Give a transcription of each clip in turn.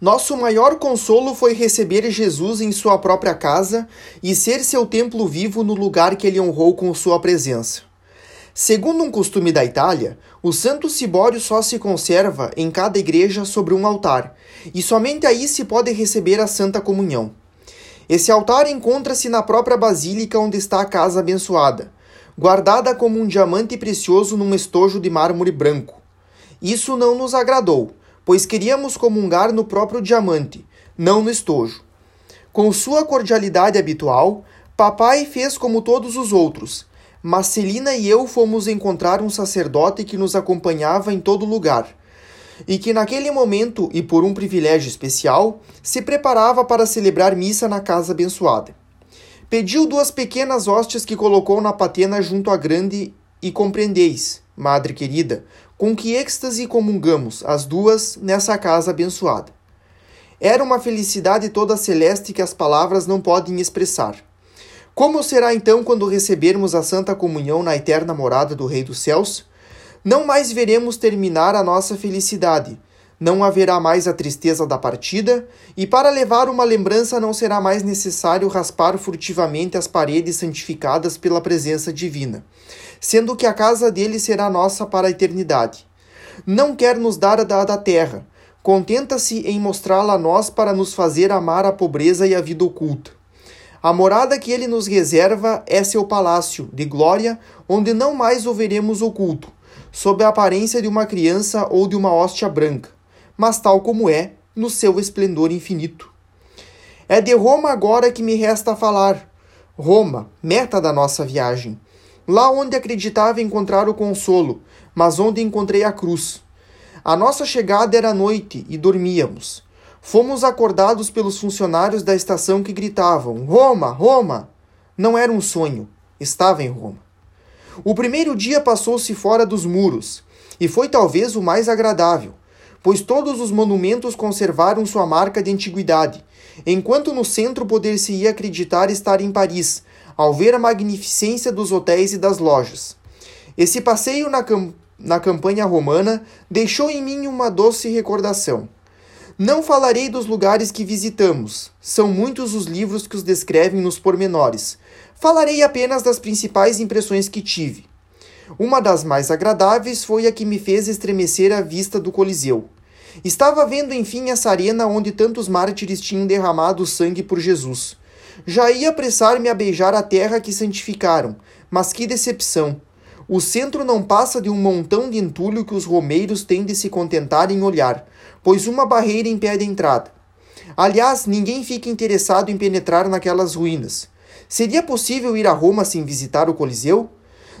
Nosso maior consolo foi receber Jesus em sua própria casa e ser seu templo vivo no lugar que ele honrou com sua presença. Segundo um costume da Itália, o Santo Cibório só se conserva em cada igreja sobre um altar, e somente aí se pode receber a Santa Comunhão. Esse altar encontra-se na própria basílica onde está a casa abençoada, guardada como um diamante precioso num estojo de mármore branco. Isso não nos agradou pois queríamos comungar no próprio diamante, não no estojo. Com sua cordialidade habitual, papai fez como todos os outros, mas Celina e eu fomos encontrar um sacerdote que nos acompanhava em todo lugar, e que naquele momento, e por um privilégio especial, se preparava para celebrar missa na casa abençoada. Pediu duas pequenas hóstias que colocou na patena junto à grande, e compreendeis, madre querida, com que êxtase comungamos, as duas, nessa casa abençoada. Era uma felicidade toda celeste que as palavras não podem expressar. Como será então quando recebermos a Santa Comunhão na eterna morada do Rei dos Céus? Não mais veremos terminar a nossa felicidade, não haverá mais a tristeza da partida, e para levar uma lembrança não será mais necessário raspar furtivamente as paredes santificadas pela presença divina sendo que a casa dele será nossa para a eternidade. Não quer nos dar a da terra, contenta-se em mostrá-la a nós para nos fazer amar a pobreza e a vida oculta. A morada que ele nos reserva é seu palácio de glória, onde não mais o veremos oculto, sob a aparência de uma criança ou de uma hóstia branca, mas tal como é, no seu esplendor infinito. É de Roma agora que me resta falar. Roma, meta da nossa viagem lá onde acreditava encontrar o consolo, mas onde encontrei a cruz. A nossa chegada era noite e dormíamos. Fomos acordados pelos funcionários da estação que gritavam: Roma, Roma! Não era um sonho, estava em Roma. O primeiro dia passou-se fora dos muros, e foi talvez o mais agradável, pois todos os monumentos conservaram sua marca de antiguidade, enquanto no centro poder-se-ia acreditar estar em Paris, ao ver a magnificência dos hotéis e das lojas. Esse passeio na, cam na campanha romana deixou em mim uma doce recordação. Não falarei dos lugares que visitamos, são muitos os livros que os descrevem nos pormenores. Falarei apenas das principais impressões que tive. Uma das mais agradáveis foi a que me fez estremecer a vista do Coliseu. Estava vendo enfim essa arena onde tantos mártires tinham derramado sangue por Jesus. Já ia apressar-me a beijar a terra que santificaram, mas que decepção! O centro não passa de um montão de entulho que os romeiros têm de se contentar em olhar, pois uma barreira impede a entrada. Aliás, ninguém fica interessado em penetrar naquelas ruínas. Seria possível ir a Roma sem visitar o Coliseu?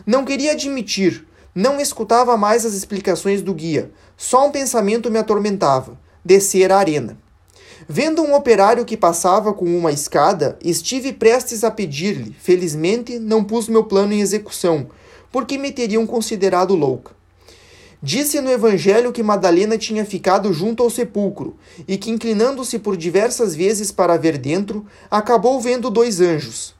Não queria admitir, não escutava mais as explicações do guia, só um pensamento me atormentava: descer a arena. Vendo um operário que passava com uma escada, estive prestes a pedir-lhe. Felizmente, não pus meu plano em execução, porque me teriam considerado louca. Disse no Evangelho que Madalena tinha ficado junto ao sepulcro e que, inclinando-se por diversas vezes para ver dentro, acabou vendo dois anjos.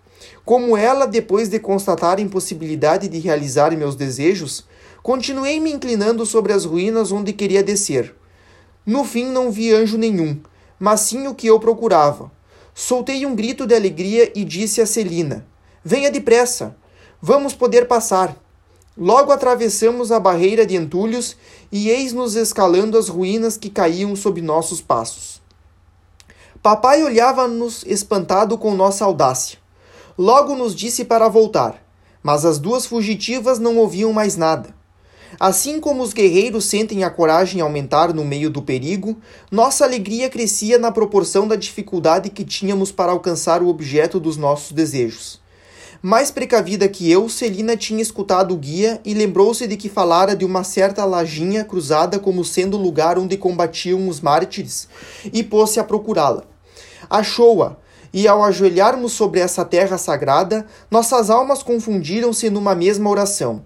Como ela, depois de constatar a impossibilidade de realizar meus desejos, continuei me inclinando sobre as ruínas onde queria descer. No fim, não vi anjo nenhum mas sim o que eu procurava. Soltei um grito de alegria e disse a Celina: Venha depressa, vamos poder passar. Logo atravessamos a barreira de entulhos e eis-nos escalando as ruínas que caíam sob nossos passos. Papai olhava-nos espantado com nossa audácia. Logo nos disse para voltar, mas as duas fugitivas não ouviam mais nada. Assim como os guerreiros sentem a coragem aumentar no meio do perigo, nossa alegria crescia na proporção da dificuldade que tínhamos para alcançar o objeto dos nossos desejos. Mais precavida que eu, Celina tinha escutado o guia e lembrou-se de que falara de uma certa lajinha cruzada como sendo o lugar onde combatiam os mártires, e pôs-se a procurá-la. Achou-a, e ao ajoelharmos sobre essa terra sagrada, nossas almas confundiram-se numa mesma oração.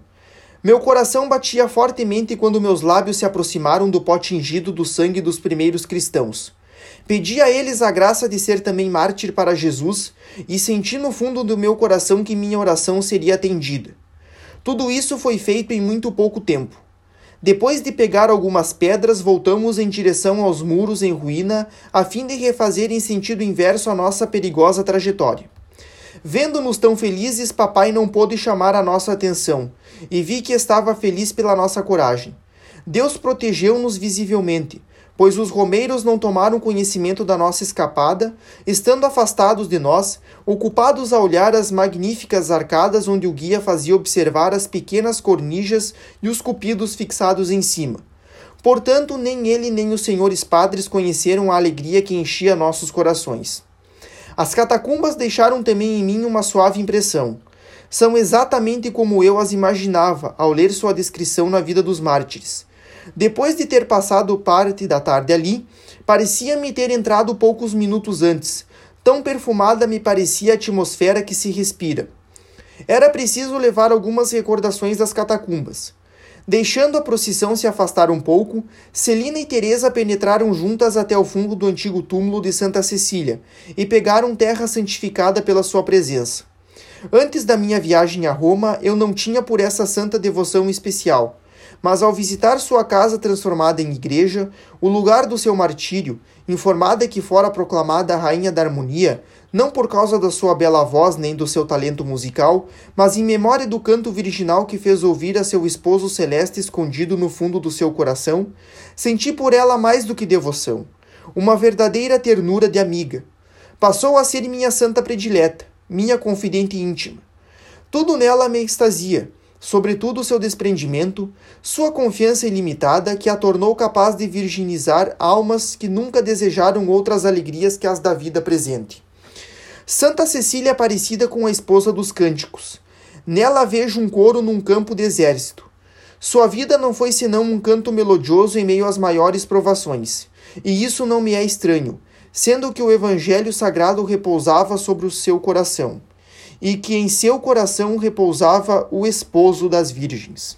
Meu coração batia fortemente quando meus lábios se aproximaram do pó tingido do sangue dos primeiros cristãos. Pedi a eles a graça de ser também mártir para Jesus e senti no fundo do meu coração que minha oração seria atendida. Tudo isso foi feito em muito pouco tempo. Depois de pegar algumas pedras, voltamos em direção aos muros em ruína, a fim de refazer em sentido inverso a nossa perigosa trajetória. Vendo-nos tão felizes, papai não pôde chamar a nossa atenção, e vi que estava feliz pela nossa coragem. Deus protegeu-nos visivelmente, pois os romeiros não tomaram conhecimento da nossa escapada, estando afastados de nós, ocupados a olhar as magníficas arcadas onde o guia fazia observar as pequenas cornijas e os cupidos fixados em cima. Portanto, nem ele nem os senhores padres conheceram a alegria que enchia nossos corações. As catacumbas deixaram também em mim uma suave impressão. São exatamente como eu as imaginava ao ler sua descrição na vida dos mártires. Depois de ter passado parte da tarde ali, parecia-me ter entrado poucos minutos antes. Tão perfumada me parecia a atmosfera que se respira. Era preciso levar algumas recordações das catacumbas. Deixando a procissão se afastar um pouco, Celina e Teresa penetraram juntas até o fundo do antigo túmulo de Santa Cecília e pegaram terra santificada pela sua presença. Antes da minha viagem a Roma, eu não tinha por essa santa devoção especial mas ao visitar sua casa transformada em igreja, o lugar do seu martírio, informada que fora proclamada a rainha da harmonia, não por causa da sua bela voz nem do seu talento musical, mas em memória do canto virginal que fez ouvir a seu esposo celeste escondido no fundo do seu coração, senti por ela mais do que devoção, uma verdadeira ternura de amiga. Passou a ser minha santa predileta, minha confidente íntima. Tudo nela me extasia, sobretudo seu desprendimento, sua confiança ilimitada que a tornou capaz de virginizar almas que nunca desejaram outras alegrias que as da vida presente. Santa Cecília é parecida com a esposa dos cânticos. Nela vejo um coro num campo de exército. Sua vida não foi senão um canto melodioso em meio às maiores provações, e isso não me é estranho, sendo que o Evangelho Sagrado repousava sobre o seu coração e que em seu coração repousava o esposo das virgens.